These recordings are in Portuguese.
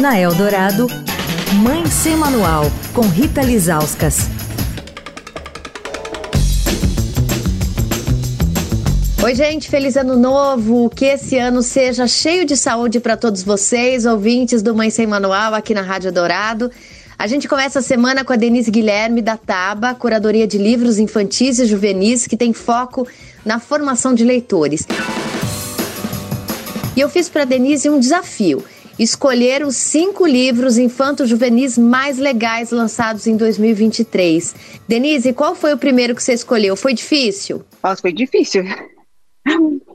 Na Eldorado, Mãe Sem Manual, com Rita Lizauskas. Oi, gente, feliz ano novo. Que esse ano seja cheio de saúde para todos vocês, ouvintes do Mãe Sem Manual aqui na Rádio Dourado. A gente começa a semana com a Denise Guilherme da Taba, curadoria de livros infantis e juvenis, que tem foco na formação de leitores. E eu fiz para Denise um desafio escolher os cinco livros infanto-juvenis mais legais lançados em 2023. Denise, qual foi o primeiro que você escolheu? Foi difícil? Nossa, foi difícil.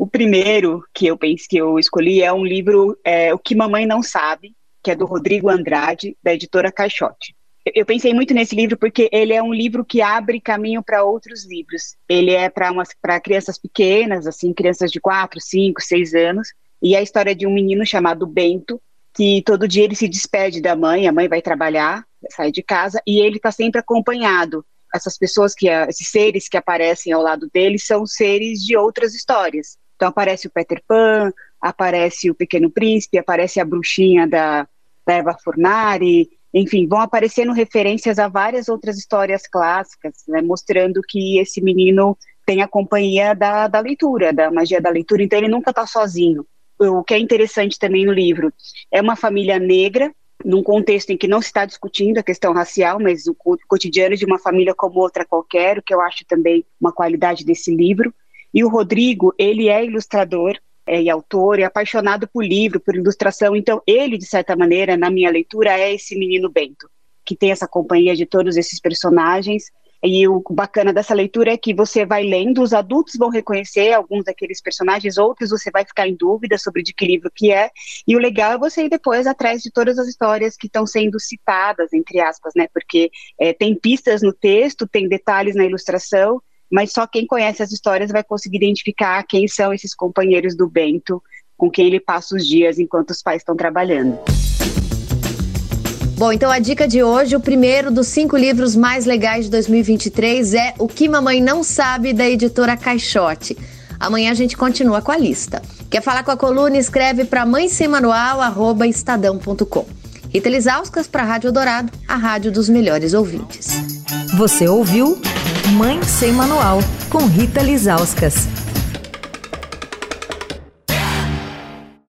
O primeiro que eu pensei que eu escolhi é um livro é, O que Mamãe Não Sabe, que é do Rodrigo Andrade, da editora Caixote. Eu pensei muito nesse livro porque ele é um livro que abre caminho para outros livros. Ele é para crianças pequenas, assim, crianças de 4, 5, 6 anos, e a história de um menino chamado Bento, que todo dia ele se despede da mãe, a mãe vai trabalhar, sai de casa, e ele está sempre acompanhado. Essas pessoas que, esses seres que aparecem ao lado dele são seres de outras histórias. Então aparece o Peter Pan, aparece o Pequeno Príncipe, aparece a bruxinha da, da Eva Furnari, enfim, vão aparecendo referências a várias outras histórias clássicas, né, mostrando que esse menino tem a companhia da, da leitura, da magia da leitura, então ele nunca está sozinho o que é interessante também no livro é uma família negra, num contexto em que não se está discutindo a questão racial, mas o cotidiano de uma família como outra qualquer, o que eu acho também uma qualidade desse livro. E o Rodrigo, ele é ilustrador é, e autor, é apaixonado por livro, por ilustração, então ele, de certa maneira, na minha leitura, é esse menino Bento, que tem essa companhia de todos esses personagens e o bacana dessa leitura é que você vai lendo, os adultos vão reconhecer alguns daqueles personagens, outros você vai ficar em dúvida sobre de que livro que é. E o legal é você ir depois atrás de todas as histórias que estão sendo citadas, entre aspas, né? Porque é, tem pistas no texto, tem detalhes na ilustração, mas só quem conhece as histórias vai conseguir identificar quem são esses companheiros do Bento com quem ele passa os dias enquanto os pais estão trabalhando. Bom, então a dica de hoje, o primeiro dos cinco livros mais legais de 2023 é O que Mamãe Não Sabe, da editora Caixote. Amanhã a gente continua com a lista. Quer falar com a coluna? Escreve para mãe sem manual, estadão.com. Rita Lisauskas para a Rádio Dourado, a rádio dos melhores ouvintes. Você ouviu Mãe Sem Manual, com Rita Lisauskas.